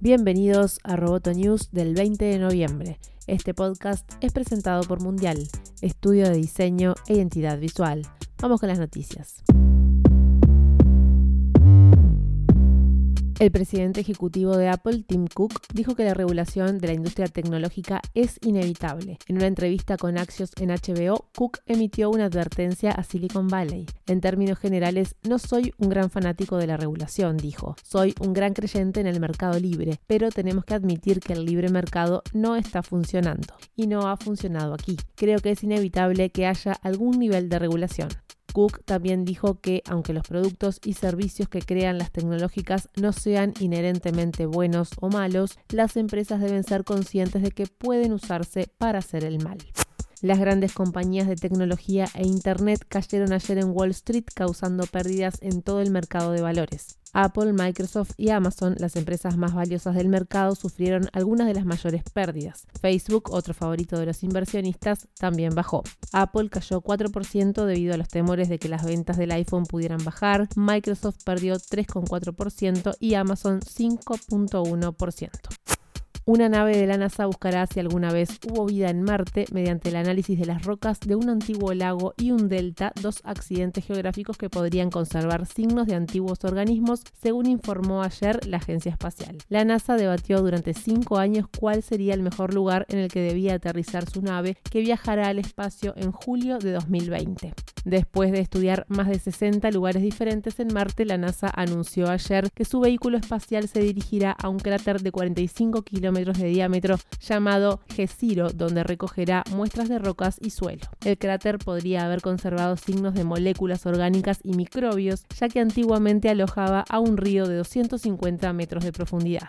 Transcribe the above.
Bienvenidos a Roboto News del 20 de noviembre. Este podcast es presentado por Mundial, estudio de diseño e identidad visual. Vamos con las noticias. El presidente ejecutivo de Apple, Tim Cook, dijo que la regulación de la industria tecnológica es inevitable. En una entrevista con Axios en HBO, Cook emitió una advertencia a Silicon Valley. En términos generales, no soy un gran fanático de la regulación, dijo. Soy un gran creyente en el mercado libre, pero tenemos que admitir que el libre mercado no está funcionando. Y no ha funcionado aquí. Creo que es inevitable que haya algún nivel de regulación. Cook también dijo que, aunque los productos y servicios que crean las tecnológicas no sean inherentemente buenos o malos, las empresas deben ser conscientes de que pueden usarse para hacer el mal. Las grandes compañías de tecnología e Internet cayeron ayer en Wall Street causando pérdidas en todo el mercado de valores. Apple, Microsoft y Amazon, las empresas más valiosas del mercado, sufrieron algunas de las mayores pérdidas. Facebook, otro favorito de los inversionistas, también bajó. Apple cayó 4% debido a los temores de que las ventas del iPhone pudieran bajar, Microsoft perdió 3,4% y Amazon 5,1%. Una nave de la NASA buscará si alguna vez hubo vida en Marte mediante el análisis de las rocas de un antiguo lago y un delta, dos accidentes geográficos que podrían conservar signos de antiguos organismos, según informó ayer la agencia espacial. La NASA debatió durante cinco años cuál sería el mejor lugar en el que debía aterrizar su nave, que viajará al espacio en julio de 2020. Después de estudiar más de 60 lugares diferentes en Marte, la NASA anunció ayer que su vehículo espacial se dirigirá a un cráter de 45 kilómetros de diámetro llamado G0, donde recogerá muestras de rocas y suelo. El cráter podría haber conservado signos de moléculas orgánicas y microbios, ya que antiguamente alojaba a un río de 250 metros de profundidad.